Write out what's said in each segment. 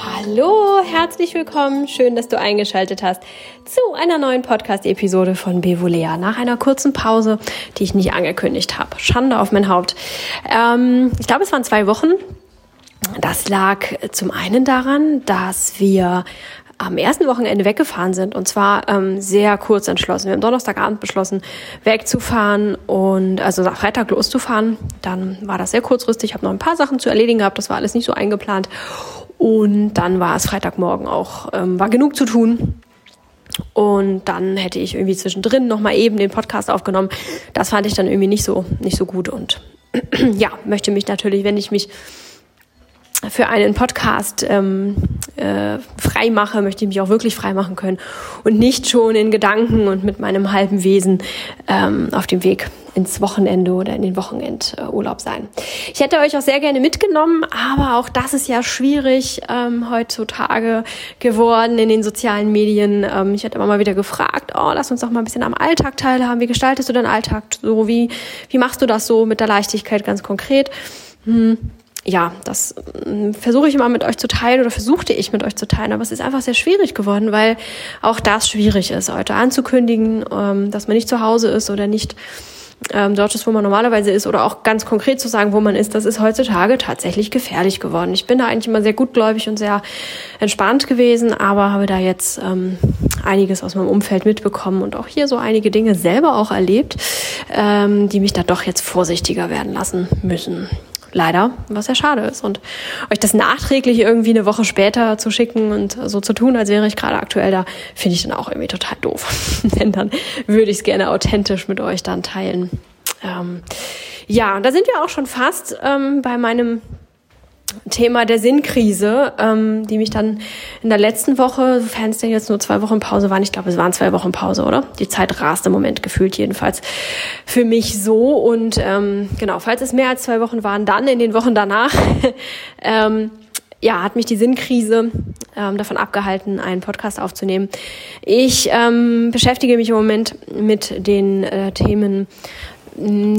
Hallo, herzlich willkommen. Schön, dass du eingeschaltet hast zu einer neuen Podcast-Episode von Bevolea. Nach einer kurzen Pause, die ich nicht angekündigt habe. Schande auf mein Haupt. Ähm, ich glaube, es waren zwei Wochen. Das lag zum einen daran, dass wir am ersten Wochenende weggefahren sind und zwar ähm, sehr kurz entschlossen. Wir haben Donnerstagabend beschlossen, wegzufahren und also nach Freitag loszufahren. Dann war das sehr kurzfristig. Ich habe noch ein paar Sachen zu erledigen gehabt. Das war alles nicht so eingeplant. Und dann war es Freitagmorgen auch, ähm, war genug zu tun. Und dann hätte ich irgendwie zwischendrin noch mal eben den Podcast aufgenommen. Das fand ich dann irgendwie nicht so, nicht so gut und ja, möchte mich natürlich, wenn ich mich für einen Podcast ähm, äh, frei mache, möchte ich mich auch wirklich frei machen können und nicht schon in Gedanken und mit meinem halben Wesen ähm, auf dem Weg ins Wochenende oder in den Wochenendurlaub sein. Ich hätte euch auch sehr gerne mitgenommen, aber auch das ist ja schwierig ähm, heutzutage geworden in den sozialen Medien. Ähm, ich hätte immer mal wieder gefragt, oh, lass uns doch mal ein bisschen am Alltag teilhaben. Wie gestaltest du deinen Alltag so? Wie, wie machst du das so mit der Leichtigkeit ganz konkret? Hm ja, das äh, versuche ich immer mit euch zu teilen oder versuchte ich mit euch zu teilen, aber es ist einfach sehr schwierig geworden, weil auch das schwierig ist, heute anzukündigen, ähm, dass man nicht zu Hause ist oder nicht ähm, dort ist, wo man normalerweise ist, oder auch ganz konkret zu sagen, wo man ist, das ist heutzutage tatsächlich gefährlich geworden. Ich bin da eigentlich immer sehr gutgläubig und sehr entspannt gewesen, aber habe da jetzt ähm, einiges aus meinem Umfeld mitbekommen und auch hier so einige Dinge selber auch erlebt, ähm, die mich da doch jetzt vorsichtiger werden lassen müssen. Leider, was ja schade ist. Und euch das nachträglich irgendwie eine Woche später zu schicken und so zu tun, als wäre ich gerade aktuell da, finde ich dann auch irgendwie total doof. Denn dann würde ich es gerne authentisch mit euch dann teilen. Ähm, ja, da sind wir auch schon fast ähm, bei meinem Thema der Sinnkrise, ähm, die mich dann in der letzten Woche, sofern es denn jetzt nur zwei Wochen Pause waren, ich glaube, es waren zwei Wochen Pause, oder? Die Zeit rast im Moment gefühlt jedenfalls für mich so. Und ähm, genau, falls es mehr als zwei Wochen waren, dann in den Wochen danach, ähm, ja, hat mich die Sinnkrise ähm, davon abgehalten, einen Podcast aufzunehmen. Ich ähm, beschäftige mich im Moment mit den äh, Themen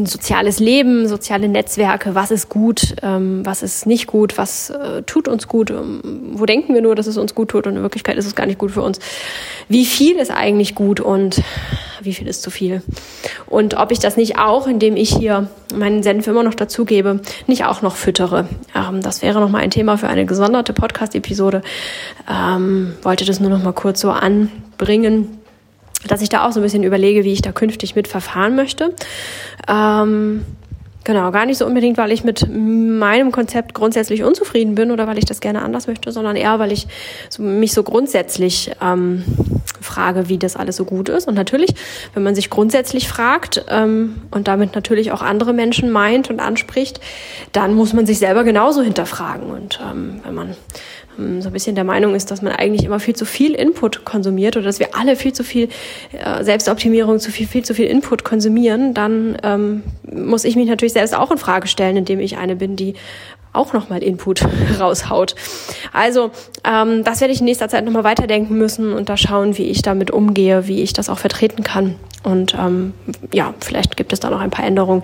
soziales Leben, soziale Netzwerke, was ist gut, ähm, was ist nicht gut, was äh, tut uns gut, ähm, wo denken wir nur, dass es uns gut tut und in Wirklichkeit ist es gar nicht gut für uns. Wie viel ist eigentlich gut und wie viel ist zu viel? Und ob ich das nicht auch, indem ich hier meinen Senf immer noch dazugebe, nicht auch noch füttere. Ähm, das wäre nochmal ein Thema für eine gesonderte Podcast-Episode. Wollte das nur noch mal kurz so anbringen dass ich da auch so ein bisschen überlege, wie ich da künftig mit verfahren möchte. Ähm, genau, gar nicht so unbedingt, weil ich mit meinem Konzept grundsätzlich unzufrieden bin oder weil ich das gerne anders möchte, sondern eher, weil ich so, mich so grundsätzlich ähm, frage, wie das alles so gut ist. Und natürlich, wenn man sich grundsätzlich fragt ähm, und damit natürlich auch andere Menschen meint und anspricht, dann muss man sich selber genauso hinterfragen. Und ähm, wenn man so ein bisschen der Meinung ist, dass man eigentlich immer viel zu viel Input konsumiert oder dass wir alle viel zu viel äh, Selbstoptimierung, zu viel, viel zu viel Input konsumieren, dann ähm, muss ich mich natürlich selbst auch in Frage stellen, indem ich eine bin, die auch nochmal Input raushaut. Also ähm, das werde ich in nächster Zeit nochmal weiterdenken müssen und da schauen, wie ich damit umgehe, wie ich das auch vertreten kann. Und ähm, ja, vielleicht gibt es da noch ein paar Änderungen.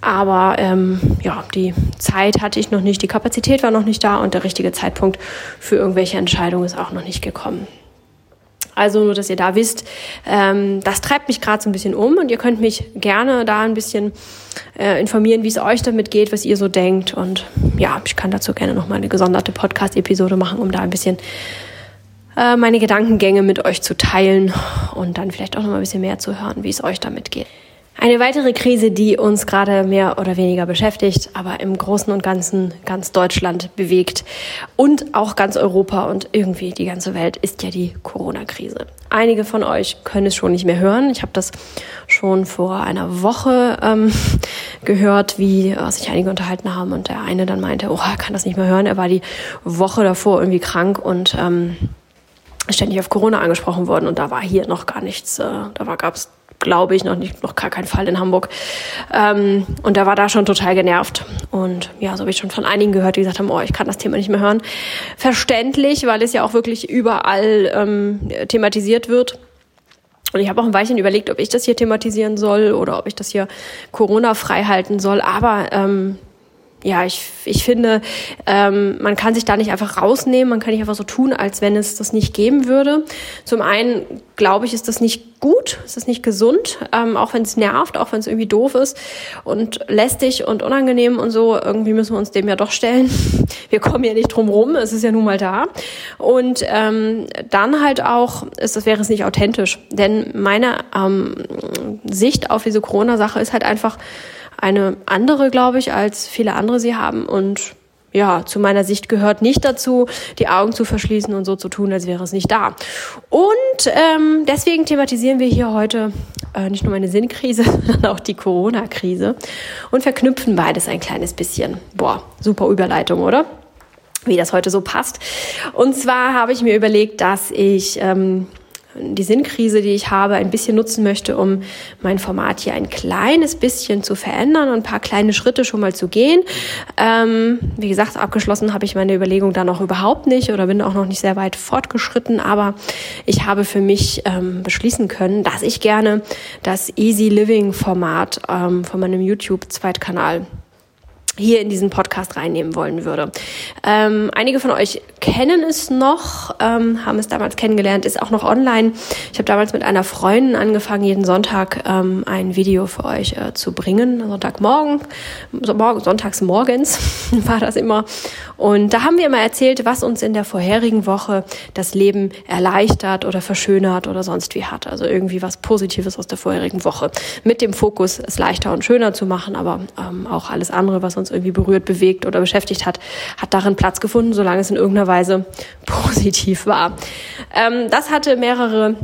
Aber ähm, ja, die Zeit hatte ich noch nicht, die Kapazität war noch nicht da und der richtige Zeitpunkt für irgendwelche Entscheidungen ist auch noch nicht gekommen. Also nur, dass ihr da wisst, ähm, das treibt mich gerade so ein bisschen um und ihr könnt mich gerne da ein bisschen äh, informieren, wie es euch damit geht, was ihr so denkt. Und ja, ich kann dazu gerne nochmal eine gesonderte Podcast-Episode machen, um da ein bisschen äh, meine Gedankengänge mit euch zu teilen und dann vielleicht auch nochmal ein bisschen mehr zu hören, wie es euch damit geht. Eine weitere Krise, die uns gerade mehr oder weniger beschäftigt, aber im Großen und Ganzen ganz Deutschland bewegt und auch ganz Europa und irgendwie die ganze Welt, ist ja die Corona-Krise. Einige von euch können es schon nicht mehr hören. Ich habe das schon vor einer Woche ähm, gehört, wie äh, sich einige unterhalten haben und der eine dann meinte, oh, er kann das nicht mehr hören. Er war die Woche davor irgendwie krank und ähm, ständig auf Corona angesprochen worden und da war hier noch gar nichts. Äh, da war gab's glaube ich, noch nicht, noch gar kein Fall in Hamburg. Ähm, und der war da schon total genervt. Und ja, so habe ich schon von einigen gehört, die gesagt haben, oh, ich kann das Thema nicht mehr hören. Verständlich, weil es ja auch wirklich überall ähm, thematisiert wird. Und ich habe auch ein Weilchen überlegt, ob ich das hier thematisieren soll oder ob ich das hier Corona frei halten soll. Aber ähm, ja, ich, ich finde, ähm, man kann sich da nicht einfach rausnehmen, man kann nicht einfach so tun, als wenn es das nicht geben würde. Zum einen glaube ich, ist das nicht gut, ist das nicht gesund, ähm, auch wenn es nervt, auch wenn es irgendwie doof ist und lästig und unangenehm und so. Irgendwie müssen wir uns dem ja doch stellen. Wir kommen ja nicht drum rum, es ist ja nun mal da. Und ähm, dann halt auch, ist, das wäre es nicht authentisch. Denn meine ähm, Sicht auf diese Corona-Sache ist halt einfach, eine andere, glaube ich, als viele andere sie haben. Und ja, zu meiner Sicht gehört nicht dazu, die Augen zu verschließen und so zu tun, als wäre es nicht da. Und ähm, deswegen thematisieren wir hier heute äh, nicht nur meine Sinnkrise, sondern auch die Corona-Krise und verknüpfen beides ein kleines bisschen. Boah, super Überleitung, oder? Wie das heute so passt. Und zwar habe ich mir überlegt, dass ich ähm, die Sinnkrise, die ich habe, ein bisschen nutzen möchte, um mein Format hier ein kleines bisschen zu verändern und ein paar kleine Schritte schon mal zu gehen. Ähm, wie gesagt, abgeschlossen habe ich meine Überlegung da noch überhaupt nicht oder bin auch noch nicht sehr weit fortgeschritten, aber ich habe für mich ähm, beschließen können, dass ich gerne das Easy Living Format ähm, von meinem YouTube-Zweitkanal hier in diesen Podcast reinnehmen wollen würde. Ähm, einige von euch kennen es noch, ähm, haben es damals kennengelernt, ist auch noch online. Ich habe damals mit einer Freundin angefangen, jeden Sonntag ähm, ein Video für euch äh, zu bringen. Sonntagmorgen, so morgen, sonntags morgens war das immer. Und da haben wir immer erzählt, was uns in der vorherigen Woche das Leben erleichtert oder verschönert oder sonst wie hat. Also irgendwie was Positives aus der vorherigen Woche. Mit dem Fokus, es leichter und schöner zu machen, aber ähm, auch alles andere, was uns irgendwie berührt, bewegt oder beschäftigt hat, hat darin Platz gefunden, solange es in irgendeiner Weise positiv war. Ähm, das hatte mehrere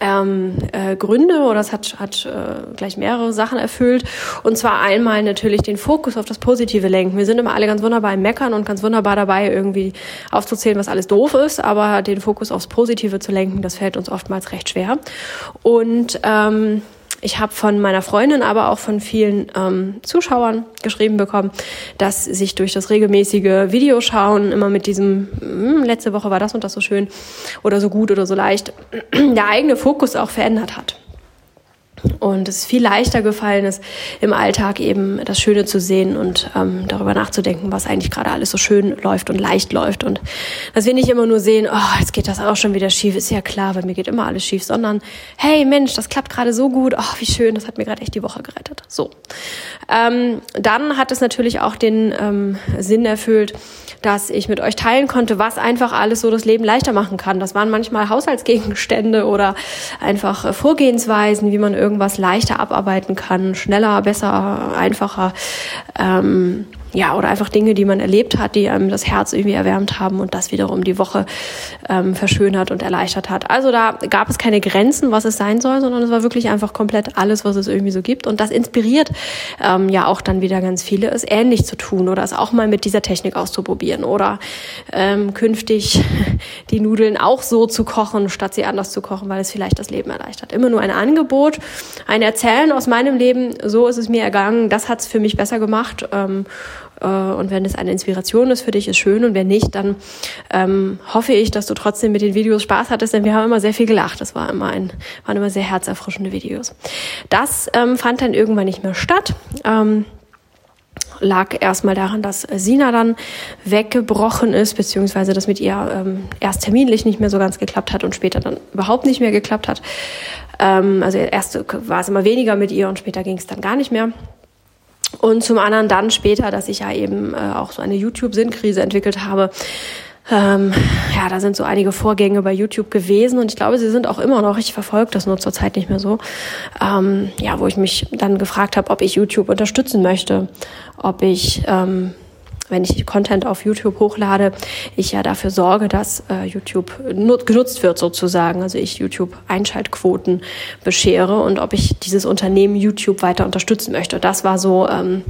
ähm, äh, Gründe oder es hat, hat äh, gleich mehrere Sachen erfüllt. Und zwar einmal natürlich den Fokus auf das Positive lenken. Wir sind immer alle ganz wunderbar im Meckern und ganz wunderbar dabei, irgendwie aufzuzählen, was alles doof ist, aber den Fokus aufs Positive zu lenken, das fällt uns oftmals recht schwer. Und ähm, ich habe von meiner Freundin, aber auch von vielen ähm, Zuschauern geschrieben bekommen, dass sich durch das regelmäßige Videoschauen immer mit diesem, hm, letzte Woche war das und das so schön oder so gut oder so leicht, der eigene Fokus auch verändert hat. Und es viel leichter gefallen ist, im Alltag eben das Schöne zu sehen und ähm, darüber nachzudenken, was eigentlich gerade alles so schön läuft und leicht läuft. Und dass wir nicht immer nur sehen, oh, jetzt geht das auch schon wieder schief, ist ja klar, bei mir geht immer alles schief, sondern hey Mensch, das klappt gerade so gut, oh, wie schön, das hat mir gerade echt die Woche gerettet. So. Ähm, dann hat es natürlich auch den ähm, Sinn erfüllt, dass ich mit euch teilen konnte, was einfach alles so das Leben leichter machen kann. Das waren manchmal Haushaltsgegenstände oder einfach äh, Vorgehensweisen, wie man irgendwas leichter abarbeiten kann, schneller, besser, einfacher. Ähm, ja, oder einfach Dinge, die man erlebt hat, die einem das Herz irgendwie erwärmt haben und das wiederum die Woche ähm, verschönert und erleichtert hat. Also da gab es keine Grenzen, was es sein soll, sondern es war wirklich einfach komplett alles, was es irgendwie so gibt. Und das inspiriert ähm, ja auch dann wieder ganz viele, es ähnlich zu tun oder es auch mal mit dieser Technik auszuprobieren oder ähm, künftig die Nudeln auch so zu kochen, statt sie anders zu kochen, weil es vielleicht das Leben erleichtert. Immer nur ein Angebot, ein Erzählen aus meinem Leben, so ist es mir ergangen, das hat es für mich besser gemacht. Ähm, äh, und wenn es eine Inspiration ist für dich, ist schön. Und wenn nicht, dann ähm, hoffe ich, dass du trotzdem mit den Videos Spaß hattest, denn wir haben immer sehr viel gelacht. Das war immer ein, waren immer sehr herzerfrischende Videos. Das ähm, fand dann irgendwann nicht mehr statt. Ähm, lag erstmal daran, dass Sina dann weggebrochen ist, beziehungsweise das mit ihr ähm, erst terminlich nicht mehr so ganz geklappt hat und später dann überhaupt nicht mehr geklappt hat. Ähm, also erst war es immer weniger mit ihr und später ging es dann gar nicht mehr. Und zum anderen dann später, dass ich ja eben äh, auch so eine YouTube-Sinnkrise entwickelt habe. Ähm, ja, da sind so einige Vorgänge bei YouTube gewesen und ich glaube, sie sind auch immer noch. Ich verfolge das nur zurzeit nicht mehr so. Ähm, ja, wo ich mich dann gefragt habe, ob ich YouTube unterstützen möchte, ob ich ähm, wenn ich Content auf YouTube hochlade, ich ja dafür sorge, dass äh, YouTube genutzt wird sozusagen. Also ich YouTube Einschaltquoten beschere und ob ich dieses Unternehmen YouTube weiter unterstützen möchte. Das war so ähm,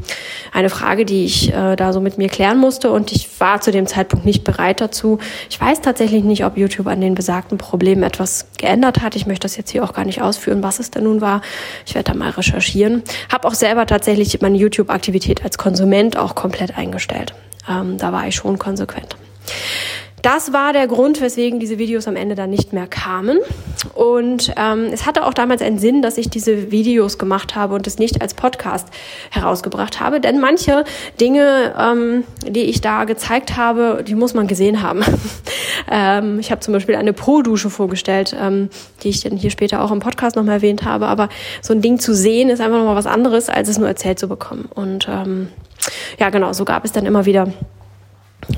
eine Frage, die ich äh, da so mit mir klären musste und ich war zu dem Zeitpunkt nicht bereit dazu. Ich weiß tatsächlich nicht, ob YouTube an den besagten Problemen etwas geändert hat. Ich möchte das jetzt hier auch gar nicht ausführen, was es denn nun war. Ich werde da mal recherchieren. Habe auch selber tatsächlich meine YouTube-Aktivität als Konsument auch komplett eingestellt. Ähm, da war ich schon konsequent. das war der Grund, weswegen diese Videos am Ende dann nicht mehr kamen. Und ähm, es hatte auch damals einen Sinn, dass ich diese Videos gemacht habe und es nicht als Podcast herausgebracht habe. Denn manche Dinge, ähm, die ich da gezeigt habe, die muss man gesehen haben. ähm, ich habe zum Beispiel eine Pro-Dusche vorgestellt, ähm, die ich dann hier später auch im Podcast nochmal erwähnt habe. Aber so ein Ding zu sehen ist einfach nochmal was anderes, als es nur erzählt zu bekommen. Und ähm, ja, genau, so gab es dann immer wieder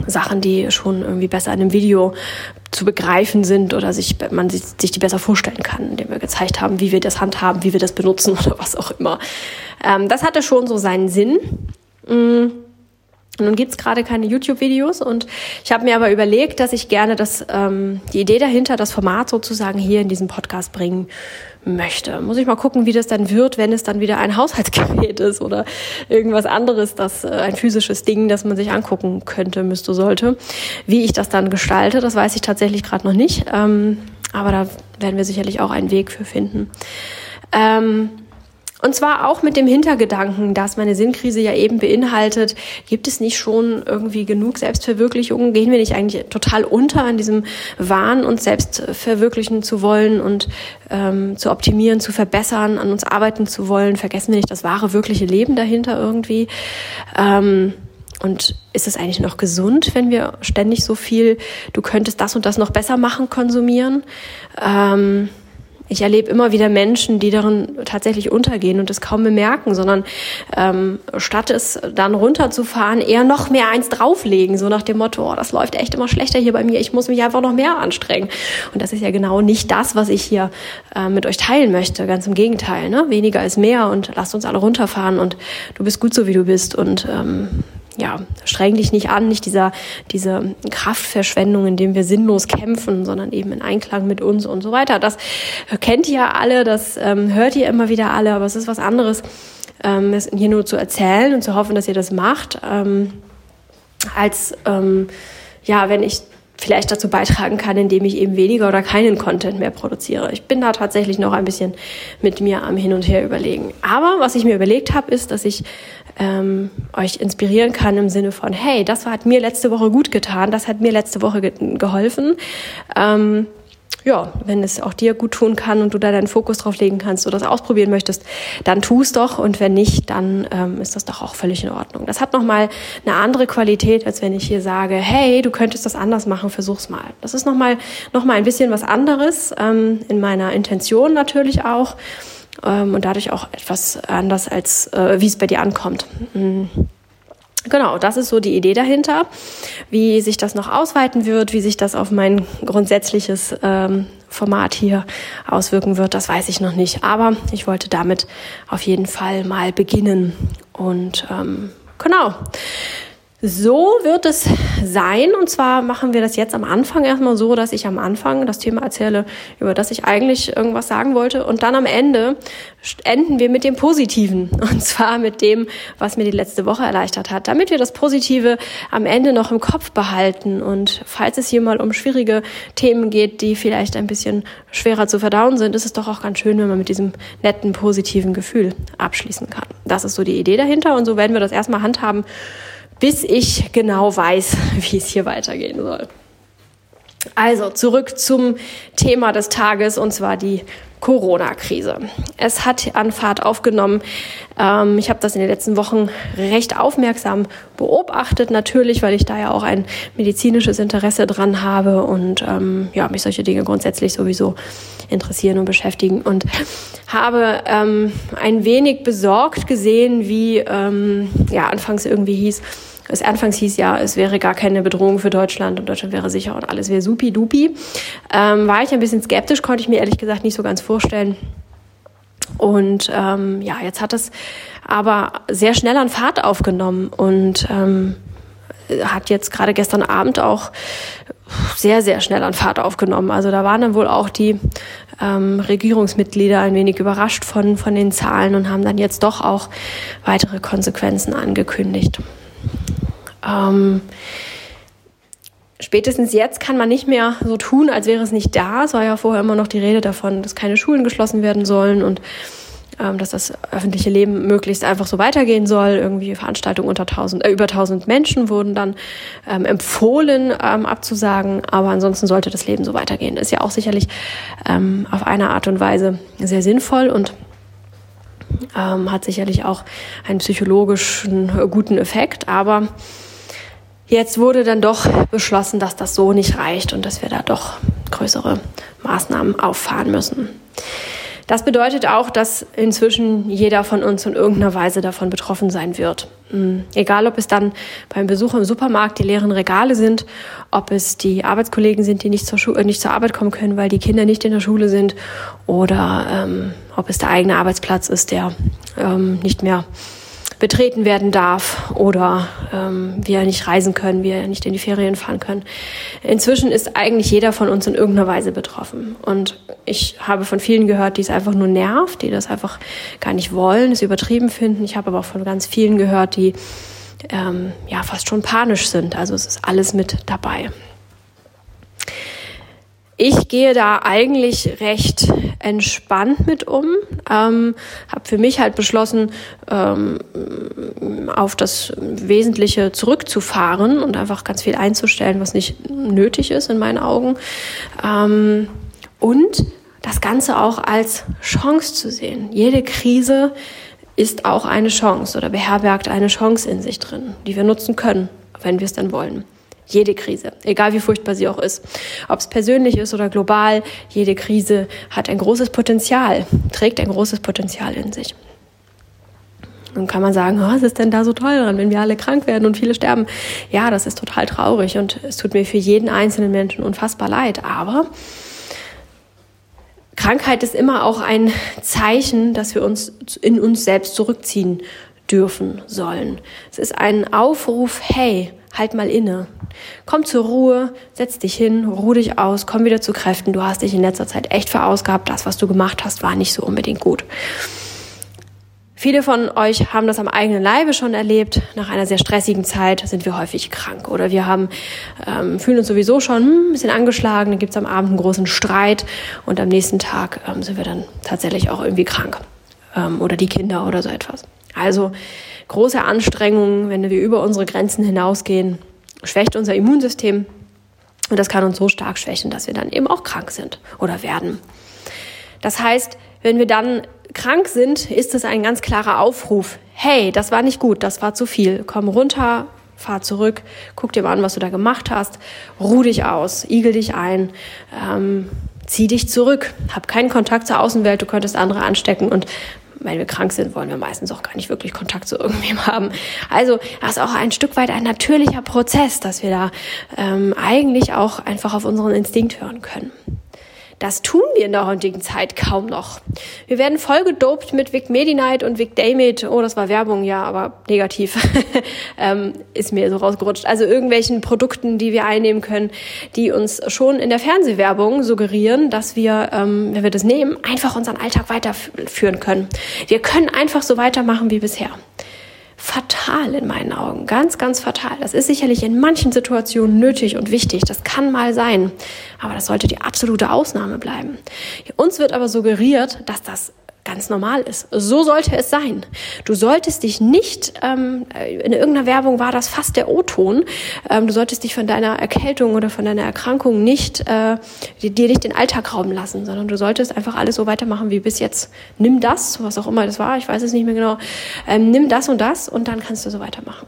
Sachen, die schon irgendwie besser in einem Video zu begreifen sind oder sich, man sich, sich die besser vorstellen kann, indem wir gezeigt haben, wie wir das handhaben, wie wir das benutzen oder was auch immer. Ähm, das hatte schon so seinen Sinn. Mhm. Nun gibt's gerade keine YouTube-Videos und ich habe mir aber überlegt, dass ich gerne das, ähm, die Idee dahinter, das Format sozusagen hier in diesem Podcast bringen möchte. Muss ich mal gucken, wie das dann wird, wenn es dann wieder ein Haushaltsgerät ist oder irgendwas anderes, das äh, ein physisches Ding, das man sich angucken könnte, müsste, sollte. Wie ich das dann gestalte, das weiß ich tatsächlich gerade noch nicht. Ähm, aber da werden wir sicherlich auch einen Weg für finden. Ähm, und zwar auch mit dem Hintergedanken, dass meine Sinnkrise ja eben beinhaltet, gibt es nicht schon irgendwie genug Selbstverwirklichung? Gehen wir nicht eigentlich total unter an diesem Wahn, uns selbst verwirklichen zu wollen und ähm, zu optimieren, zu verbessern, an uns arbeiten zu wollen? Vergessen wir nicht das wahre, wirkliche Leben dahinter irgendwie? Ähm, und ist es eigentlich noch gesund, wenn wir ständig so viel, du könntest das und das noch besser machen, konsumieren? Ähm, ich erlebe immer wieder Menschen, die darin tatsächlich untergehen und es kaum bemerken, sondern ähm, statt es dann runterzufahren, eher noch mehr eins drauflegen, so nach dem Motto, oh, das läuft echt immer schlechter hier bei mir, ich muss mich einfach noch mehr anstrengen. Und das ist ja genau nicht das, was ich hier äh, mit euch teilen möchte. Ganz im Gegenteil, ne? weniger ist mehr und lasst uns alle runterfahren und du bist gut so, wie du bist und ähm, ja, streng dich nicht an, nicht dieser, diese Kraftverschwendung, indem wir sinnlos kämpfen, sondern eben in Einklang mit uns und so weiter. Das kennt ihr alle, das ähm, hört ihr immer wieder alle, aber es ist was anderes, ähm, es hier nur zu erzählen und zu hoffen, dass ihr das macht, ähm, als ähm, ja, wenn ich vielleicht dazu beitragen kann, indem ich eben weniger oder keinen Content mehr produziere. Ich bin da tatsächlich noch ein bisschen mit mir am Hin und Her überlegen. Aber was ich mir überlegt habe, ist, dass ich ähm, euch inspirieren kann im Sinne von, hey, das hat mir letzte Woche gut getan, das hat mir letzte Woche ge geholfen. Ähm, ja, wenn es auch dir gut tun kann und du da deinen Fokus drauf legen kannst oder das ausprobieren möchtest, dann tu es doch und wenn nicht, dann ähm, ist das doch auch völlig in Ordnung. Das hat nochmal eine andere Qualität, als wenn ich hier sage, hey, du könntest das anders machen, versuch's mal. Das ist nochmal noch mal ein bisschen was anderes, ähm, in meiner Intention natürlich auch ähm, und dadurch auch etwas anders, als äh, wie es bei dir ankommt. Mhm. Genau, das ist so die Idee dahinter. Wie sich das noch ausweiten wird, wie sich das auf mein grundsätzliches ähm, Format hier auswirken wird, das weiß ich noch nicht. Aber ich wollte damit auf jeden Fall mal beginnen. Und ähm, genau. So wird es sein. Und zwar machen wir das jetzt am Anfang erstmal so, dass ich am Anfang das Thema erzähle, über das ich eigentlich irgendwas sagen wollte. Und dann am Ende enden wir mit dem Positiven. Und zwar mit dem, was mir die letzte Woche erleichtert hat. Damit wir das Positive am Ende noch im Kopf behalten. Und falls es hier mal um schwierige Themen geht, die vielleicht ein bisschen schwerer zu verdauen sind, ist es doch auch ganz schön, wenn man mit diesem netten, positiven Gefühl abschließen kann. Das ist so die Idee dahinter. Und so werden wir das erstmal handhaben bis ich genau weiß, wie es hier weitergehen soll. Also zurück zum Thema des Tages und zwar die Corona-Krise. Es hat an Fahrt aufgenommen. Ähm, ich habe das in den letzten Wochen recht aufmerksam beobachtet, natürlich, weil ich da ja auch ein medizinisches Interesse dran habe und ähm, ja, mich solche Dinge grundsätzlich sowieso interessieren und beschäftigen und habe ähm, ein wenig besorgt gesehen, wie ähm, ja anfangs irgendwie hieß, es anfangs hieß ja, es wäre gar keine Bedrohung für Deutschland und Deutschland wäre sicher und alles wäre supi-dupi. Ähm, war ich ein bisschen skeptisch, konnte ich mir ehrlich gesagt nicht so ganz vorstellen. Und ähm, ja, jetzt hat es aber sehr schnell an Fahrt aufgenommen und ähm, hat jetzt gerade gestern Abend auch sehr, sehr schnell an Fahrt aufgenommen. Also da waren dann wohl auch die ähm, Regierungsmitglieder ein wenig überrascht von, von den Zahlen und haben dann jetzt doch auch weitere Konsequenzen angekündigt. Ähm, spätestens jetzt kann man nicht mehr so tun, als wäre es nicht da. Es war ja vorher immer noch die Rede davon, dass keine Schulen geschlossen werden sollen und ähm, dass das öffentliche Leben möglichst einfach so weitergehen soll. Irgendwie Veranstaltungen unter 1000, äh, über 1000 Menschen wurden dann ähm, empfohlen ähm, abzusagen, aber ansonsten sollte das Leben so weitergehen. Ist ja auch sicherlich ähm, auf eine Art und Weise sehr sinnvoll und ähm, hat sicherlich auch einen psychologischen äh, guten Effekt, aber jetzt wurde dann doch beschlossen, dass das so nicht reicht und dass wir da doch größere Maßnahmen auffahren müssen. Das bedeutet auch, dass inzwischen jeder von uns in irgendeiner Weise davon betroffen sein wird. Hm, egal, ob es dann beim Besuch im Supermarkt die leeren Regale sind, ob es die Arbeitskollegen sind, die nicht zur, Schu äh, nicht zur Arbeit kommen können, weil die Kinder nicht in der Schule sind, oder ähm, ob es der eigene Arbeitsplatz ist, der ähm, nicht mehr betreten werden darf oder ähm, wir nicht reisen können, wir nicht in die Ferien fahren können. Inzwischen ist eigentlich jeder von uns in irgendeiner Weise betroffen. Und ich habe von vielen gehört, die es einfach nur nervt, die das einfach gar nicht wollen, es übertrieben finden. Ich habe aber auch von ganz vielen gehört, die ähm, ja fast schon panisch sind. Also es ist alles mit dabei. Ich gehe da eigentlich recht entspannt mit um. Ähm, habe für mich halt beschlossen, ähm, auf das Wesentliche zurückzufahren und einfach ganz viel einzustellen, was nicht nötig ist in meinen Augen. Ähm, und das Ganze auch als Chance zu sehen. Jede Krise ist auch eine Chance oder beherbergt eine Chance in sich drin, die wir nutzen können, wenn wir es dann wollen. Jede Krise, egal wie furchtbar sie auch ist. Ob es persönlich ist oder global, jede Krise hat ein großes Potenzial, trägt ein großes Potenzial in sich. Dann kann man sagen, oh, was ist denn da so toll dran, wenn wir alle krank werden und viele sterben? Ja, das ist total traurig und es tut mir für jeden einzelnen Menschen unfassbar leid. Aber Krankheit ist immer auch ein Zeichen, dass wir uns in uns selbst zurückziehen dürfen sollen. Es ist ein Aufruf, hey, halt mal inne. Komm zur Ruhe, setz dich hin, ruh dich aus, komm wieder zu Kräften. Du hast dich in letzter Zeit echt verausgabt. Das, was du gemacht hast, war nicht so unbedingt gut. Viele von euch haben das am eigenen Leibe schon erlebt. Nach einer sehr stressigen Zeit sind wir häufig krank oder wir haben, ähm, fühlen uns sowieso schon hm, ein bisschen angeschlagen. Dann gibt's am Abend einen großen Streit und am nächsten Tag ähm, sind wir dann tatsächlich auch irgendwie krank ähm, oder die Kinder oder so etwas. Also große Anstrengungen, wenn wir über unsere Grenzen hinausgehen, schwächt unser Immunsystem. Und das kann uns so stark schwächen, dass wir dann eben auch krank sind oder werden. Das heißt, wenn wir dann krank sind, ist es ein ganz klarer Aufruf. Hey, das war nicht gut, das war zu viel. Komm runter, fahr zurück, guck dir mal an, was du da gemacht hast, ruh dich aus, igel dich ein, ähm, zieh dich zurück, hab keinen Kontakt zur Außenwelt, du könntest andere anstecken und wenn wir krank sind, wollen wir meistens auch gar nicht wirklich Kontakt zu irgendwem haben. Also das ist auch ein Stück weit ein natürlicher Prozess, dass wir da ähm, eigentlich auch einfach auf unseren Instinkt hören können. Das tun wir in der heutigen Zeit kaum noch. Wir werden voll gedopt mit Vic Medi-Night und Vic Daymate. Oh, das war Werbung, ja, aber negativ. ähm, ist mir so rausgerutscht. Also irgendwelchen Produkten, die wir einnehmen können, die uns schon in der Fernsehwerbung suggerieren, dass wir, ähm, wenn wir das nehmen, einfach unseren Alltag weiterführen können. Wir können einfach so weitermachen wie bisher fatal in meinen Augen. Ganz, ganz fatal. Das ist sicherlich in manchen Situationen nötig und wichtig. Das kann mal sein. Aber das sollte die absolute Ausnahme bleiben. Uns wird aber suggeriert, dass das ganz normal ist. So sollte es sein. Du solltest dich nicht, ähm, in irgendeiner Werbung war das fast der O-Ton, ähm, du solltest dich von deiner Erkältung oder von deiner Erkrankung nicht, äh, dir nicht den Alltag rauben lassen, sondern du solltest einfach alles so weitermachen wie bis jetzt. Nimm das, was auch immer das war, ich weiß es nicht mehr genau, ähm, nimm das und das und dann kannst du so weitermachen.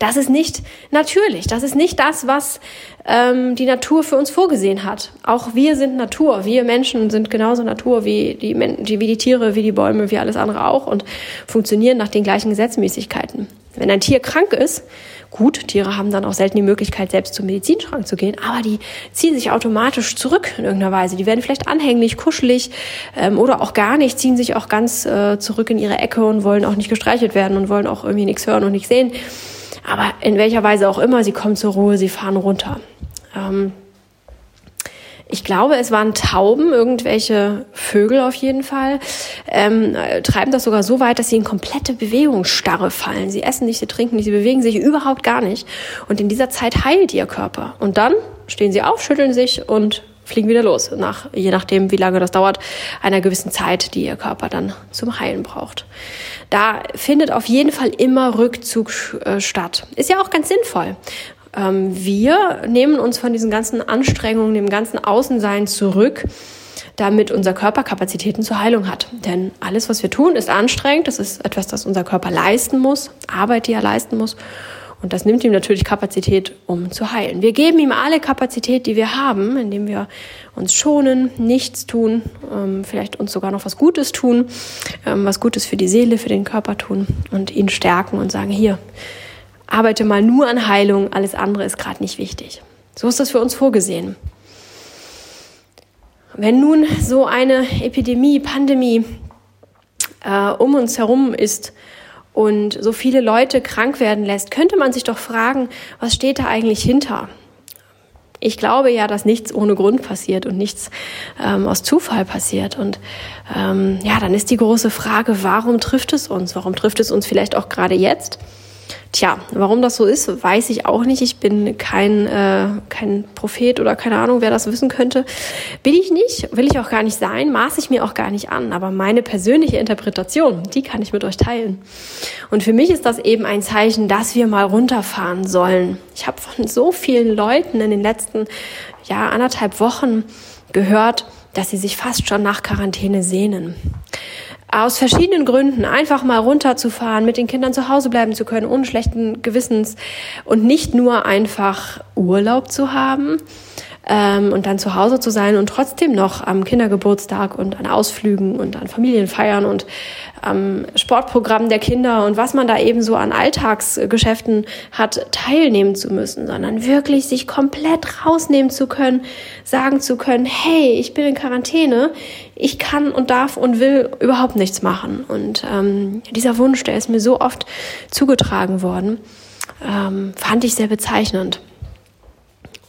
Das ist nicht natürlich. Das ist nicht das, was ähm, die Natur für uns vorgesehen hat. Auch wir sind Natur. Wir Menschen sind genauso Natur wie die, wie die Tiere, wie die Bäume, wie alles andere auch und funktionieren nach den gleichen Gesetzmäßigkeiten. Wenn ein Tier krank ist, gut, Tiere haben dann auch selten die Möglichkeit, selbst zum Medizinschrank zu gehen, aber die ziehen sich automatisch zurück in irgendeiner Weise. Die werden vielleicht anhänglich, kuschelig ähm, oder auch gar nicht, ziehen sich auch ganz äh, zurück in ihre Ecke und wollen auch nicht gestreichelt werden und wollen auch irgendwie nichts hören und nichts sehen. Aber in welcher Weise auch immer, sie kommen zur Ruhe, sie fahren runter. Ähm, ich glaube, es waren Tauben, irgendwelche Vögel auf jeden Fall, ähm, treiben das sogar so weit, dass sie in komplette Bewegungsstarre fallen. Sie essen nicht, sie trinken nicht, sie bewegen sich überhaupt gar nicht. Und in dieser Zeit heilt ihr Körper. Und dann stehen sie auf, schütteln sich und fliegen wieder los, nach, je nachdem, wie lange das dauert, einer gewissen Zeit, die ihr Körper dann zum Heilen braucht. Da findet auf jeden Fall immer Rückzug äh, statt. Ist ja auch ganz sinnvoll. Ähm, wir nehmen uns von diesen ganzen Anstrengungen, dem ganzen Außensein zurück, damit unser Körper Kapazitäten zur Heilung hat. Denn alles, was wir tun, ist anstrengend. Das ist etwas, das unser Körper leisten muss, Arbeit, die er leisten muss. Und das nimmt ihm natürlich Kapazität, um zu heilen. Wir geben ihm alle Kapazität, die wir haben, indem wir uns schonen, nichts tun, ähm, vielleicht uns sogar noch was Gutes tun, ähm, was Gutes für die Seele, für den Körper tun und ihn stärken und sagen, hier, arbeite mal nur an Heilung, alles andere ist gerade nicht wichtig. So ist das für uns vorgesehen. Wenn nun so eine Epidemie, Pandemie äh, um uns herum ist, und so viele Leute krank werden lässt, könnte man sich doch fragen, was steht da eigentlich hinter? Ich glaube ja, dass nichts ohne Grund passiert und nichts ähm, aus Zufall passiert. Und ähm, ja, dann ist die große Frage, warum trifft es uns? Warum trifft es uns vielleicht auch gerade jetzt? Tja, warum das so ist, weiß ich auch nicht. Ich bin kein, äh, kein Prophet oder keine Ahnung, wer das wissen könnte. Bin ich nicht, will ich auch gar nicht sein, maß ich mir auch gar nicht an. Aber meine persönliche Interpretation, die kann ich mit euch teilen. Und für mich ist das eben ein Zeichen, dass wir mal runterfahren sollen. Ich habe von so vielen Leuten in den letzten ja, anderthalb Wochen gehört, dass sie sich fast schon nach Quarantäne sehnen aus verschiedenen Gründen einfach mal runterzufahren, mit den Kindern zu Hause bleiben zu können, ohne schlechten Gewissens und nicht nur einfach Urlaub zu haben, ähm, und dann zu Hause zu sein und trotzdem noch am Kindergeburtstag und an Ausflügen und an Familienfeiern und am Sportprogramm der Kinder und was man da eben so an Alltagsgeschäften hat, teilnehmen zu müssen, sondern wirklich sich komplett rausnehmen zu können, sagen zu können, hey, ich bin in Quarantäne, ich kann und darf und will überhaupt nichts machen. Und ähm, dieser Wunsch, der ist mir so oft zugetragen worden, ähm, fand ich sehr bezeichnend.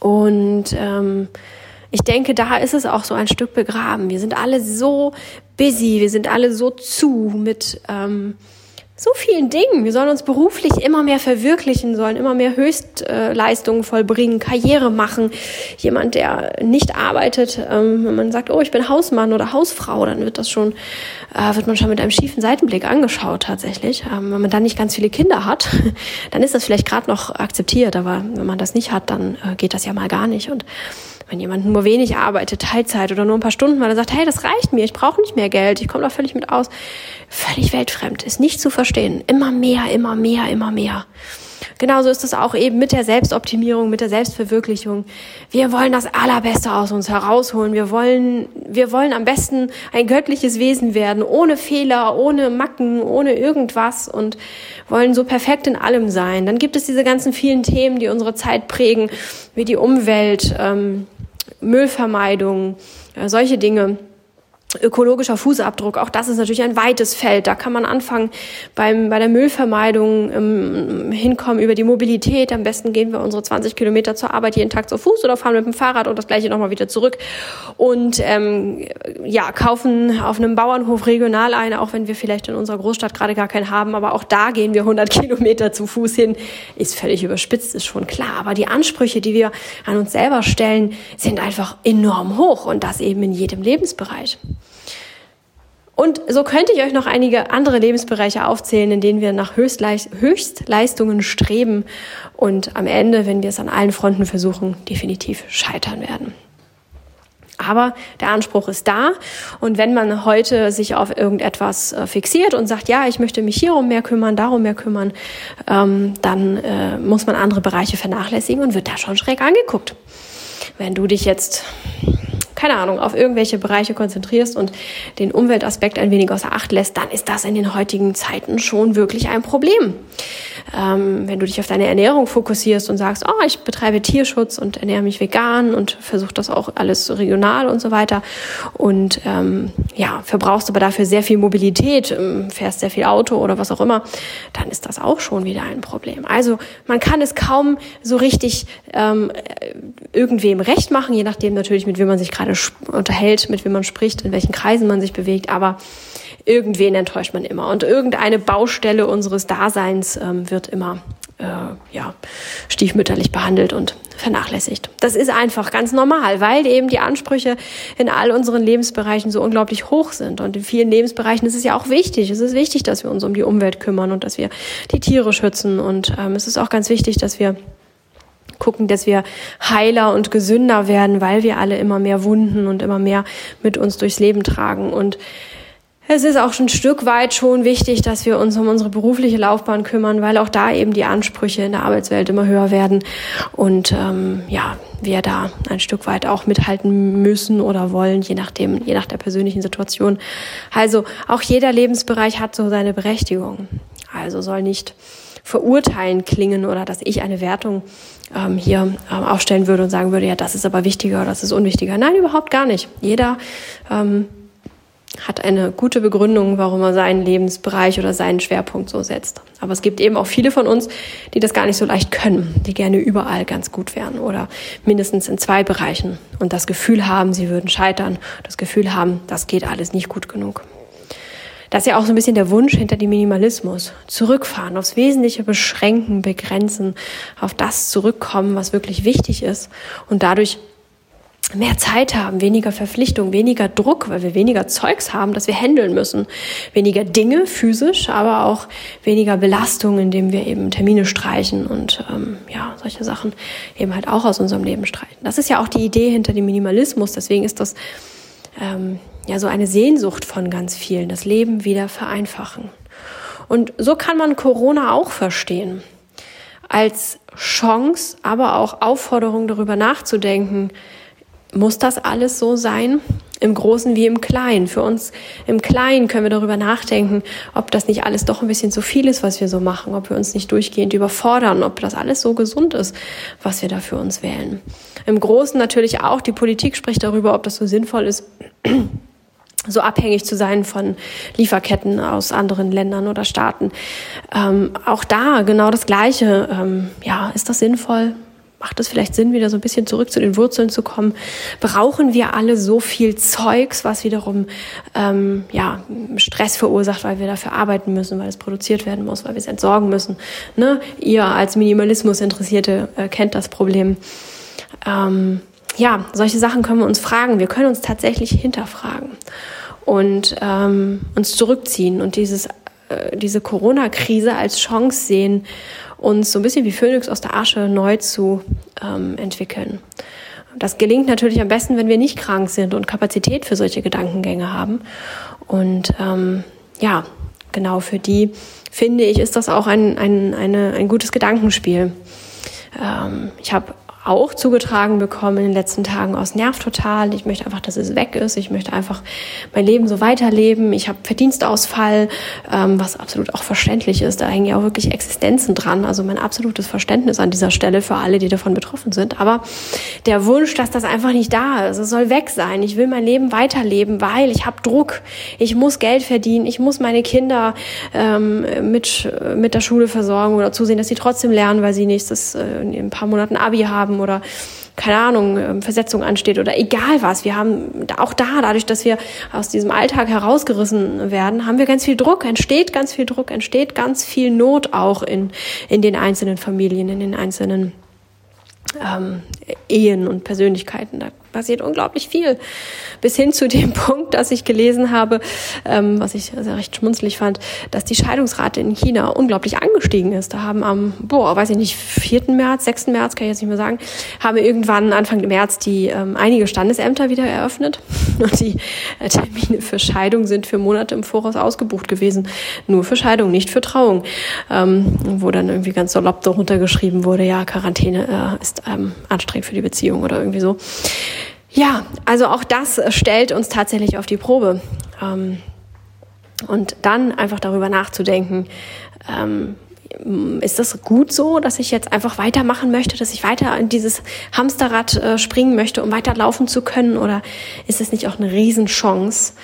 Und ähm, ich denke, da ist es auch so ein Stück begraben. Wir sind alle so busy, wir sind alle so zu mit ähm, so vielen Dingen. Wir sollen uns beruflich immer mehr verwirklichen, sollen immer mehr Höchstleistungen vollbringen, Karriere machen. Jemand, der nicht arbeitet, ähm, wenn man sagt, oh, ich bin Hausmann oder Hausfrau, dann wird das schon, äh, wird man schon mit einem schiefen Seitenblick angeschaut tatsächlich. Ähm, wenn man dann nicht ganz viele Kinder hat, dann ist das vielleicht gerade noch akzeptiert, aber wenn man das nicht hat, dann äh, geht das ja mal gar nicht. Und wenn jemand nur wenig arbeitet, Teilzeit oder nur ein paar Stunden, weil er sagt, hey, das reicht mir, ich brauche nicht mehr Geld, ich komme da völlig mit aus, völlig weltfremd, ist nicht zu verstehen. Immer mehr, immer mehr, immer mehr. Genauso ist es auch eben mit der Selbstoptimierung, mit der Selbstverwirklichung. Wir wollen das Allerbeste aus uns herausholen. Wir wollen, wir wollen am besten ein göttliches Wesen werden, ohne Fehler, ohne Macken, ohne irgendwas und wollen so perfekt in allem sein. Dann gibt es diese ganzen vielen Themen, die unsere Zeit prägen, wie die Umwelt, ähm, Müllvermeidung, äh, solche Dinge ökologischer Fußabdruck, auch das ist natürlich ein weites Feld. Da kann man anfangen beim, bei der Müllvermeidung ähm, hinkommen über die Mobilität. Am besten gehen wir unsere 20 Kilometer zur Arbeit jeden Tag zu Fuß oder fahren mit dem Fahrrad und das gleiche nochmal wieder zurück. Und ähm, ja, kaufen auf einem Bauernhof regional ein, auch wenn wir vielleicht in unserer Großstadt gerade gar keinen haben. Aber auch da gehen wir 100 Kilometer zu Fuß hin. Ist völlig überspitzt, ist schon klar. Aber die Ansprüche, die wir an uns selber stellen, sind einfach enorm hoch und das eben in jedem Lebensbereich. Und so könnte ich euch noch einige andere Lebensbereiche aufzählen, in denen wir nach Höchstleistungen streben und am Ende, wenn wir es an allen Fronten versuchen, definitiv scheitern werden. Aber der Anspruch ist da. Und wenn man heute sich auf irgendetwas äh, fixiert und sagt, ja, ich möchte mich hierum mehr kümmern, darum mehr kümmern, ähm, dann äh, muss man andere Bereiche vernachlässigen und wird da schon schräg angeguckt. Wenn du dich jetzt keine Ahnung, auf irgendwelche Bereiche konzentrierst und den Umweltaspekt ein wenig außer Acht lässt, dann ist das in den heutigen Zeiten schon wirklich ein Problem. Ähm, wenn du dich auf deine Ernährung fokussierst und sagst, oh, ich betreibe Tierschutz und ernähre mich vegan und versuche das auch alles regional und so weiter und ähm, ja, verbrauchst aber dafür sehr viel Mobilität, ähm, fährst sehr viel Auto oder was auch immer, dann ist das auch schon wieder ein Problem. Also man kann es kaum so richtig ähm, irgendwem recht machen, je nachdem natürlich, mit wem man sich gerade unterhält, mit wem man spricht, in welchen Kreisen man sich bewegt, aber irgendwen enttäuscht man immer. Und irgendeine Baustelle unseres Daseins ähm, wird immer äh, ja, stiefmütterlich behandelt und vernachlässigt. Das ist einfach ganz normal, weil eben die Ansprüche in all unseren Lebensbereichen so unglaublich hoch sind. Und in vielen Lebensbereichen ist es ja auch wichtig. Es ist wichtig, dass wir uns um die Umwelt kümmern und dass wir die Tiere schützen. Und ähm, es ist auch ganz wichtig, dass wir gucken, dass wir heiler und gesünder werden, weil wir alle immer mehr Wunden und immer mehr mit uns durchs Leben tragen. Und es ist auch ein Stück weit schon wichtig, dass wir uns um unsere berufliche Laufbahn kümmern, weil auch da eben die Ansprüche in der Arbeitswelt immer höher werden und ähm, ja, wir da ein Stück weit auch mithalten müssen oder wollen, je nachdem, je nach der persönlichen Situation. Also auch jeder Lebensbereich hat so seine Berechtigung. Also soll nicht verurteilen klingen oder dass ich eine Wertung ähm, hier ähm, aufstellen würde und sagen würde, ja, das ist aber wichtiger, das ist unwichtiger. Nein, überhaupt gar nicht. Jeder ähm, hat eine gute Begründung, warum er seinen Lebensbereich oder seinen Schwerpunkt so setzt. Aber es gibt eben auch viele von uns, die das gar nicht so leicht können, die gerne überall ganz gut wären oder mindestens in zwei Bereichen und das Gefühl haben, sie würden scheitern, das Gefühl haben, das geht alles nicht gut genug. Das ist ja auch so ein bisschen der Wunsch hinter dem Minimalismus. Zurückfahren, aufs Wesentliche beschränken, begrenzen, auf das zurückkommen, was wirklich wichtig ist und dadurch mehr Zeit haben, weniger Verpflichtung, weniger Druck, weil wir weniger Zeugs haben, das wir handeln müssen. Weniger Dinge physisch, aber auch weniger Belastung, indem wir eben Termine streichen und ähm, ja, solche Sachen eben halt auch aus unserem Leben streichen. Das ist ja auch die Idee hinter dem Minimalismus. Deswegen ist das ähm, ja so eine Sehnsucht von ganz vielen, das Leben wieder vereinfachen. Und so kann man Corona auch verstehen. Als Chance, aber auch Aufforderung darüber nachzudenken, muss das alles so sein? Im Großen wie im Kleinen. Für uns im Kleinen können wir darüber nachdenken, ob das nicht alles doch ein bisschen zu viel ist, was wir so machen, ob wir uns nicht durchgehend überfordern, ob das alles so gesund ist, was wir da für uns wählen. Im Großen natürlich auch, die Politik spricht darüber, ob das so sinnvoll ist, so abhängig zu sein von Lieferketten aus anderen Ländern oder Staaten. Ähm, auch da genau das Gleiche. Ähm, ja, ist das sinnvoll? Macht es vielleicht Sinn, wieder so ein bisschen zurück zu den Wurzeln zu kommen? Brauchen wir alle so viel Zeugs, was wiederum ähm, ja, Stress verursacht, weil wir dafür arbeiten müssen, weil es produziert werden muss, weil wir es entsorgen müssen? Ne? Ihr als Minimalismus-Interessierte äh, kennt das Problem. Ähm, ja, solche Sachen können wir uns fragen. Wir können uns tatsächlich hinterfragen und ähm, uns zurückziehen und dieses, äh, diese Corona-Krise als Chance sehen, uns so ein bisschen wie Phönix aus der Asche neu zu ähm, entwickeln. Das gelingt natürlich am besten, wenn wir nicht krank sind und Kapazität für solche Gedankengänge haben. Und ähm, ja, genau für die finde ich, ist das auch ein, ein, eine, ein gutes Gedankenspiel. Ähm, ich habe auch zugetragen bekommen in den letzten Tagen aus Nerv total. Ich möchte einfach, dass es weg ist. Ich möchte einfach mein Leben so weiterleben. Ich habe Verdienstausfall, ähm, was absolut auch verständlich ist. Da hängen ja auch wirklich Existenzen dran. Also mein absolutes Verständnis an dieser Stelle für alle, die davon betroffen sind. Aber der Wunsch, dass das einfach nicht da ist, es soll weg sein. Ich will mein Leben weiterleben, weil ich habe Druck. Ich muss Geld verdienen. Ich muss meine Kinder ähm, mit, mit der Schule versorgen oder zusehen, dass sie trotzdem lernen, weil sie nächstes äh, in ein paar Monaten Abi haben haben oder keine Ahnung, ähm, Versetzung ansteht oder egal was. Wir haben auch da, dadurch, dass wir aus diesem Alltag herausgerissen werden, haben wir ganz viel Druck, entsteht ganz viel Druck, entsteht ganz viel Not auch in, in den einzelnen Familien, in den einzelnen ähm, Ehen und Persönlichkeiten. Da passiert unglaublich viel. Bis hin zu dem Punkt, dass ich gelesen habe, ähm, was ich sehr recht schmunzlig fand, dass die Scheidungsrate in China unglaublich angestiegen ist. Da haben am, boah, weiß ich nicht, 4. März, 6. März, kann ich jetzt nicht mehr sagen, haben irgendwann Anfang März die ähm, einige Standesämter wieder eröffnet. Und die äh, Termine für Scheidung sind für Monate im Voraus ausgebucht gewesen. Nur für Scheidung, nicht für Trauung. Ähm, wo dann irgendwie ganz salopp darunter geschrieben wurde, ja, Quarantäne äh, ist ähm, anstrengend für die Beziehung oder irgendwie so. Ja, also auch das stellt uns tatsächlich auf die Probe. Ähm, und dann einfach darüber nachzudenken, ähm, ist das gut so, dass ich jetzt einfach weitermachen möchte, dass ich weiter in dieses Hamsterrad äh, springen möchte, um weiter laufen zu können? Oder ist es nicht auch eine Riesenchance,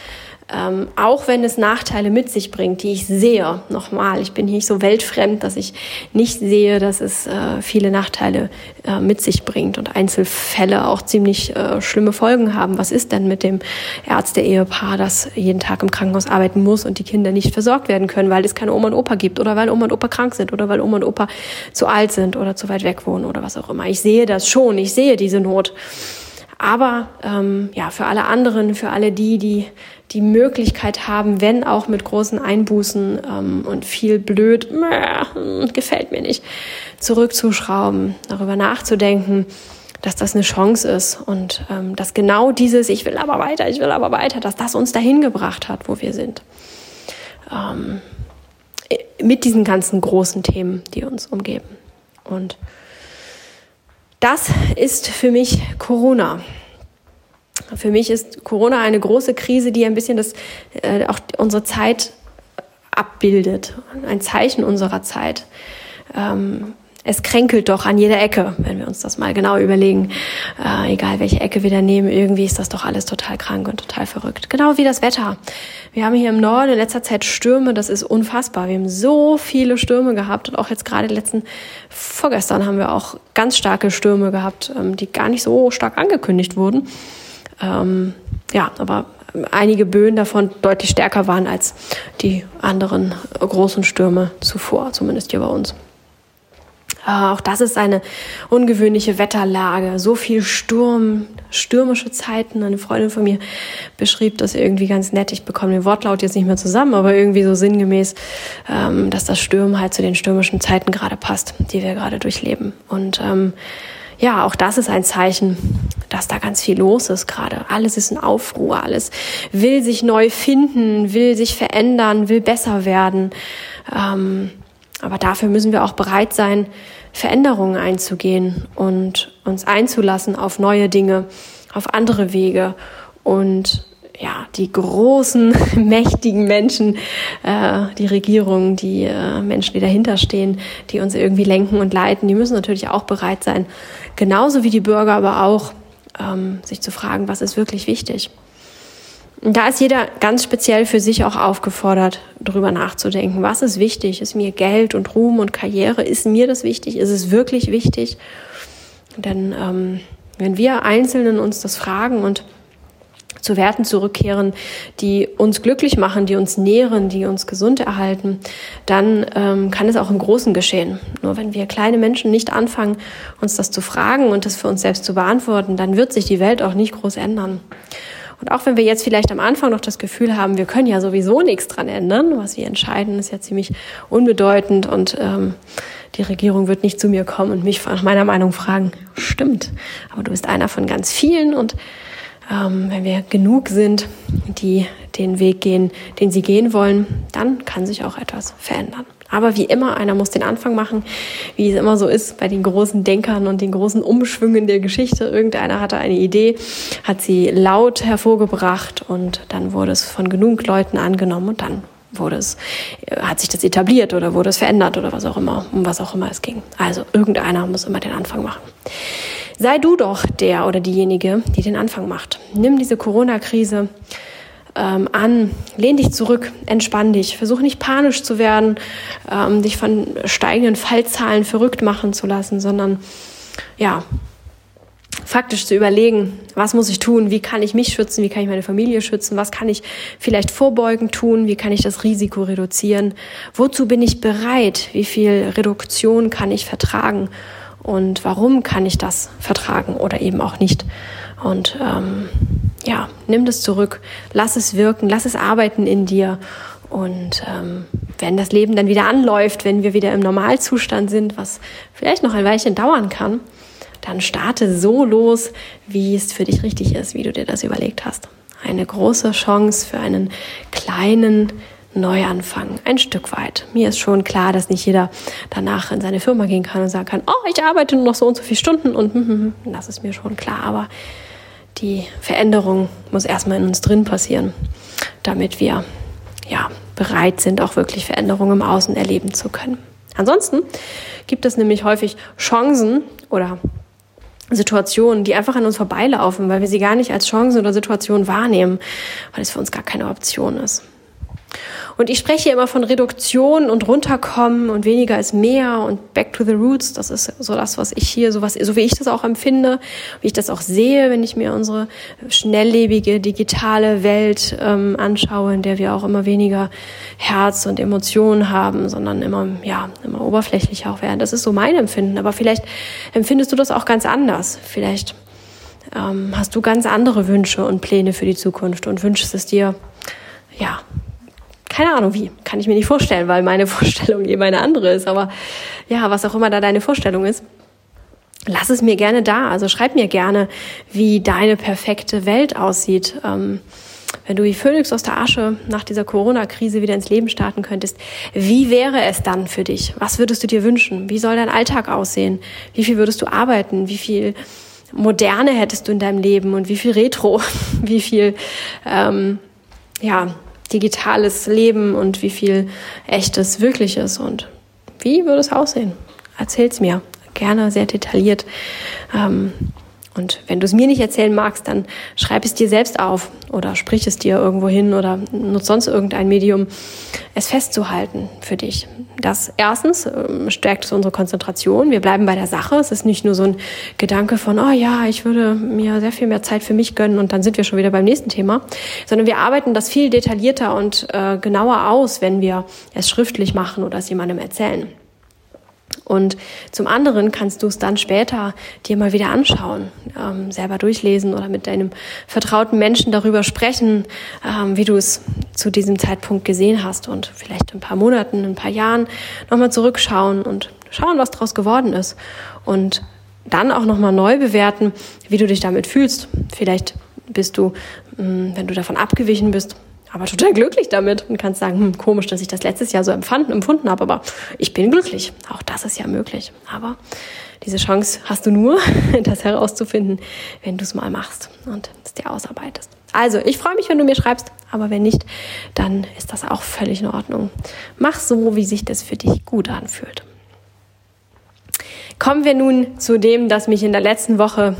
ähm, auch wenn es Nachteile mit sich bringt, die ich sehe, nochmal, ich bin nicht so weltfremd, dass ich nicht sehe, dass es äh, viele Nachteile äh, mit sich bringt und Einzelfälle auch ziemlich äh, schlimme Folgen haben. Was ist denn mit dem Ärzte-Ehepaar, das jeden Tag im Krankenhaus arbeiten muss und die Kinder nicht versorgt werden können, weil es keine Oma und Opa gibt oder weil Oma und Opa krank sind oder weil Oma und Opa zu alt sind oder zu weit weg wohnen oder was auch immer. Ich sehe das schon, ich sehe diese Not. Aber ähm, ja, für alle anderen, für alle die, die die Möglichkeit haben, wenn auch mit großen Einbußen ähm, und viel blöd, gefällt mir nicht, zurückzuschrauben, darüber nachzudenken, dass das eine Chance ist und ähm, dass genau dieses Ich will aber weiter, ich will aber weiter, dass das uns dahin gebracht hat, wo wir sind. Ähm, mit diesen ganzen großen Themen, die uns umgeben. Und das ist für mich Corona. Für mich ist Corona eine große Krise, die ein bisschen das, äh, auch unsere Zeit abbildet, ein Zeichen unserer Zeit. Ähm, es kränkelt doch an jeder Ecke, wenn wir uns das mal genau überlegen. Äh, egal welche Ecke wir da nehmen, irgendwie ist das doch alles total krank und total verrückt. Genau wie das Wetter. Wir haben hier im Norden in letzter Zeit Stürme, das ist unfassbar. Wir haben so viele Stürme gehabt und auch jetzt gerade letzten, vorgestern haben wir auch ganz starke Stürme gehabt, ähm, die gar nicht so stark angekündigt wurden. Ähm, ja, aber einige Böen davon deutlich stärker waren als die anderen großen Stürme zuvor, zumindest hier bei uns. Äh, auch das ist eine ungewöhnliche Wetterlage. So viel Sturm, stürmische Zeiten. Eine Freundin von mir beschrieb das irgendwie ganz nett. Ich bekomme den Wortlaut jetzt nicht mehr zusammen, aber irgendwie so sinngemäß, ähm, dass das Stürmen halt zu den stürmischen Zeiten gerade passt, die wir gerade durchleben. Und ähm, ja, auch das ist ein Zeichen, dass da ganz viel los ist gerade. Alles ist in Aufruhr, alles will sich neu finden, will sich verändern, will besser werden. Ähm, aber dafür müssen wir auch bereit sein, Veränderungen einzugehen und uns einzulassen auf neue Dinge, auf andere Wege und ja, die großen, mächtigen Menschen, äh, die Regierungen, die äh, Menschen, die dahinter stehen, die uns irgendwie lenken und leiten, die müssen natürlich auch bereit sein, genauso wie die Bürger, aber auch ähm, sich zu fragen, was ist wirklich wichtig. Da ist jeder ganz speziell für sich auch aufgefordert, darüber nachzudenken, was ist wichtig? Ist mir Geld und Ruhm und Karriere? Ist mir das wichtig? Ist es wirklich wichtig? Denn ähm, wenn wir Einzelnen uns das fragen und zu Werten zurückkehren, die uns glücklich machen, die uns nähren, die uns gesund erhalten, dann ähm, kann es auch im Großen geschehen. Nur wenn wir kleine Menschen nicht anfangen, uns das zu fragen und das für uns selbst zu beantworten, dann wird sich die Welt auch nicht groß ändern. Und auch wenn wir jetzt vielleicht am Anfang noch das Gefühl haben, wir können ja sowieso nichts dran ändern, was wir entscheiden, ist ja ziemlich unbedeutend und ähm, die Regierung wird nicht zu mir kommen und mich nach meiner Meinung fragen, stimmt, aber du bist einer von ganz vielen und ähm, wenn wir genug sind, die den Weg gehen, den sie gehen wollen, dann kann sich auch etwas verändern. Aber wie immer, einer muss den Anfang machen, wie es immer so ist bei den großen Denkern und den großen Umschwüngen der Geschichte. Irgendeiner hatte eine Idee, hat sie laut hervorgebracht und dann wurde es von genug Leuten angenommen und dann wurde es, hat sich das etabliert oder wurde es verändert oder was auch immer, um was auch immer es ging. Also irgendeiner muss immer den Anfang machen. Sei du doch der oder diejenige, die den Anfang macht. Nimm diese Corona-Krise ähm, an, lehn dich zurück, entspann dich, versuch nicht panisch zu werden, ähm, dich von steigenden Fallzahlen verrückt machen zu lassen, sondern ja, faktisch zu überlegen, was muss ich tun, wie kann ich mich schützen, wie kann ich meine Familie schützen, was kann ich vielleicht vorbeugend tun, wie kann ich das Risiko reduzieren, wozu bin ich bereit, wie viel Reduktion kann ich vertragen und warum kann ich das vertragen oder eben auch nicht. Und ähm, ja, nimm das zurück, lass es wirken, lass es arbeiten in dir. Und ähm, wenn das Leben dann wieder anläuft, wenn wir wieder im Normalzustand sind, was vielleicht noch ein Weilchen dauern kann, dann starte so los, wie es für dich richtig ist, wie du dir das überlegt hast. Eine große Chance für einen kleinen Neuanfang, ein Stück weit. Mir ist schon klar, dass nicht jeder danach in seine Firma gehen kann und sagen kann, oh, ich arbeite nur noch so und so viele Stunden und hm, hm, hm, das ist mir schon klar. Aber die Veränderung muss erstmal in uns drin passieren, damit wir ja, bereit sind, auch wirklich Veränderungen im Außen erleben zu können. Ansonsten gibt es nämlich häufig Chancen oder Situationen, die einfach an uns vorbeilaufen, weil wir sie gar nicht als Chance oder Situation wahrnehmen, weil es für uns gar keine Option ist. Und ich spreche immer von Reduktion und runterkommen und weniger ist mehr und back to the roots. Das ist so das, was ich hier, so was, so wie ich das auch empfinde, wie ich das auch sehe, wenn ich mir unsere schnelllebige digitale Welt ähm, anschaue, in der wir auch immer weniger Herz und Emotionen haben, sondern immer, ja, immer oberflächlicher auch werden. Das ist so mein Empfinden. Aber vielleicht empfindest du das auch ganz anders. Vielleicht ähm, hast du ganz andere Wünsche und Pläne für die Zukunft und wünschst es dir, ja, keine Ahnung wie, kann ich mir nicht vorstellen, weil meine Vorstellung eben eine andere ist. Aber ja, was auch immer da deine Vorstellung ist, lass es mir gerne da. Also schreib mir gerne, wie deine perfekte Welt aussieht. Ähm, wenn du wie Phönix aus der Asche nach dieser Corona-Krise wieder ins Leben starten könntest, wie wäre es dann für dich? Was würdest du dir wünschen? Wie soll dein Alltag aussehen? Wie viel würdest du arbeiten? Wie viel Moderne hättest du in deinem Leben und wie viel Retro? Wie viel, ähm, ja, digitales Leben und wie viel echtes wirklich ist und wie würde es aussehen? Erzähl's mir gerne sehr detailliert. Ähm, und wenn du es mir nicht erzählen magst, dann schreib es dir selbst auf oder sprich es dir irgendwo hin oder nutze sonst irgendein Medium, es festzuhalten für dich. Das erstens ähm, stärkt unsere Konzentration. Wir bleiben bei der Sache. Es ist nicht nur so ein Gedanke von, oh ja, ich würde mir sehr viel mehr Zeit für mich gönnen und dann sind wir schon wieder beim nächsten Thema, sondern wir arbeiten das viel detaillierter und äh, genauer aus, wenn wir es schriftlich machen oder es jemandem erzählen. Und zum anderen kannst du es dann später dir mal wieder anschauen, ähm, selber durchlesen oder mit deinem vertrauten Menschen darüber sprechen, ähm, wie du es zu diesem Zeitpunkt gesehen hast und vielleicht in ein paar Monaten, in ein paar Jahren nochmal zurückschauen und schauen, was daraus geworden ist. Und dann auch nochmal neu bewerten, wie du dich damit fühlst. Vielleicht bist du, mm, wenn du davon abgewichen bist, aber total glücklich damit und kannst sagen, hm, komisch, dass ich das letztes Jahr so empfanden, empfunden habe, aber ich bin glücklich. Auch das ist ja möglich. Aber diese Chance hast du nur, das herauszufinden, wenn du es mal machst und es dir ausarbeitest. Also, ich freue mich, wenn du mir schreibst, aber wenn nicht, dann ist das auch völlig in Ordnung. Mach so, wie sich das für dich gut anfühlt. Kommen wir nun zu dem, das mich in der letzten Woche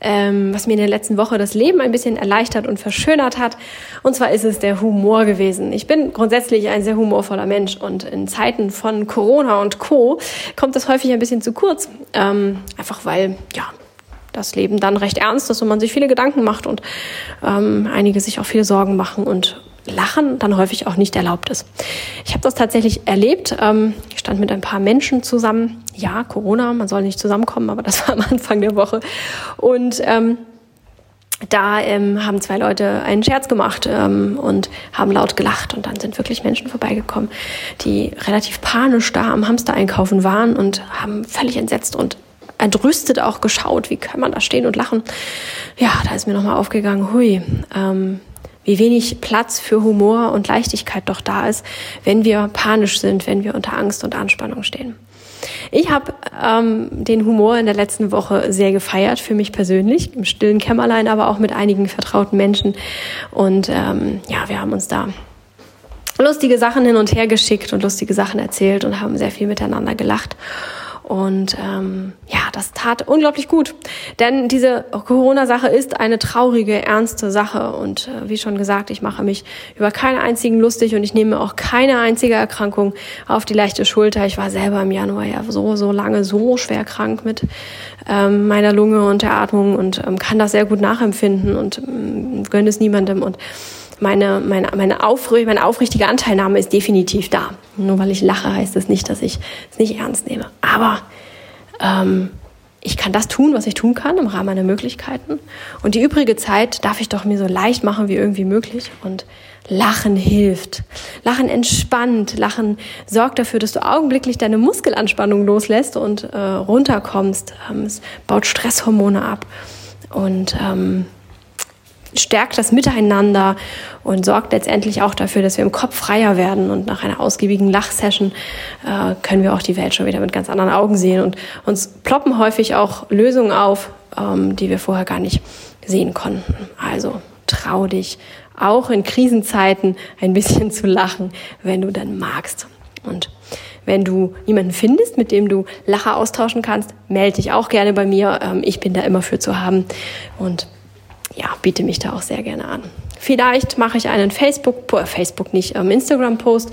ähm, was mir in der letzten Woche das Leben ein bisschen erleichtert und verschönert hat. Und zwar ist es der Humor gewesen. Ich bin grundsätzlich ein sehr humorvoller Mensch und in Zeiten von Corona und Co. kommt das häufig ein bisschen zu kurz. Ähm, einfach weil, ja, das Leben dann recht ernst ist und man sich viele Gedanken macht und ähm, einige sich auch viele Sorgen machen und Lachen dann häufig auch nicht erlaubt ist. Ich habe das tatsächlich erlebt. Ähm, ich stand mit ein paar Menschen zusammen. Ja, Corona, man soll nicht zusammenkommen, aber das war am Anfang der Woche. Und ähm, da ähm, haben zwei Leute einen Scherz gemacht ähm, und haben laut gelacht und dann sind wirklich Menschen vorbeigekommen, die relativ panisch da am Hamster einkaufen waren und haben völlig entsetzt und entrüstet auch geschaut, wie kann man da stehen und lachen. Ja, da ist mir nochmal aufgegangen, hui, ähm, wie wenig Platz für Humor und Leichtigkeit doch da ist, wenn wir panisch sind, wenn wir unter Angst und Anspannung stehen. Ich habe ähm, den Humor in der letzten Woche sehr gefeiert, für mich persönlich, im stillen Kämmerlein, aber auch mit einigen vertrauten Menschen. Und ähm, ja, wir haben uns da lustige Sachen hin und her geschickt und lustige Sachen erzählt und haben sehr viel miteinander gelacht. Und ähm, ja, das tat unglaublich gut. Denn diese Corona-Sache ist eine traurige, ernste Sache. Und äh, wie schon gesagt, ich mache mich über keine einzigen lustig und ich nehme auch keine einzige Erkrankung auf die leichte Schulter. Ich war selber im Januar ja so, so lange, so schwer krank mit ähm, meiner Lunge und der Atmung und ähm, kann das sehr gut nachempfinden und ähm, gönne es niemandem. Und meine, meine, meine, aufrichtige, meine aufrichtige Anteilnahme ist definitiv da. Nur weil ich lache, heißt das nicht, dass ich es nicht ernst nehme. Aber ähm, ich kann das tun, was ich tun kann im Rahmen meiner Möglichkeiten. Und die übrige Zeit darf ich doch mir so leicht machen wie irgendwie möglich. Und Lachen hilft. Lachen entspannt. Lachen sorgt dafür, dass du augenblicklich deine Muskelanspannung loslässt und äh, runterkommst. Ähm, es baut Stresshormone ab. Und ähm, stärkt das Miteinander und sorgt letztendlich auch dafür, dass wir im Kopf freier werden. Und nach einer ausgiebigen Lachsession äh, können wir auch die Welt schon wieder mit ganz anderen Augen sehen. Und uns ploppen häufig auch Lösungen auf, ähm, die wir vorher gar nicht sehen konnten. Also trau dich auch in Krisenzeiten ein bisschen zu lachen, wenn du dann magst. Und wenn du jemanden findest, mit dem du Lacher austauschen kannst, melde dich auch gerne bei mir. Ähm, ich bin da immer für zu haben und ja, biete mich da auch sehr gerne an. Vielleicht mache ich einen Facebook, äh, Facebook nicht, ähm, Instagram-Post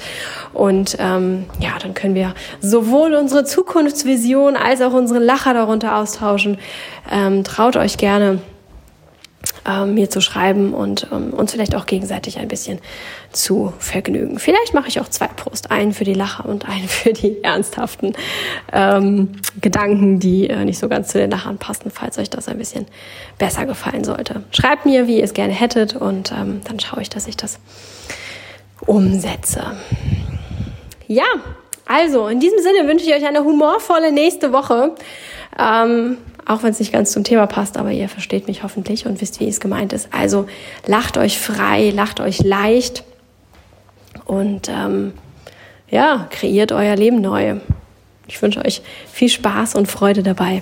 und ähm, ja, dann können wir sowohl unsere Zukunftsvision als auch unsere Lacher darunter austauschen. Ähm, traut euch gerne ähm, mir zu schreiben und ähm, uns vielleicht auch gegenseitig ein bisschen zu vergnügen. Vielleicht mache ich auch zwei Posts, einen für die Lacher und einen für die ernsthaften ähm, Gedanken, die äh, nicht so ganz zu den Lachern passen, falls euch das ein bisschen besser gefallen sollte. Schreibt mir, wie ihr es gerne hättet und ähm, dann schaue ich, dass ich das umsetze. Ja, also in diesem Sinne wünsche ich euch eine humorvolle nächste Woche. Ähm, auch wenn es nicht ganz zum Thema passt, aber ihr versteht mich hoffentlich und wisst, wie es gemeint ist. Also lacht euch frei, lacht euch leicht und ähm, ja, kreiert euer Leben neu. Ich wünsche euch viel Spaß und Freude dabei.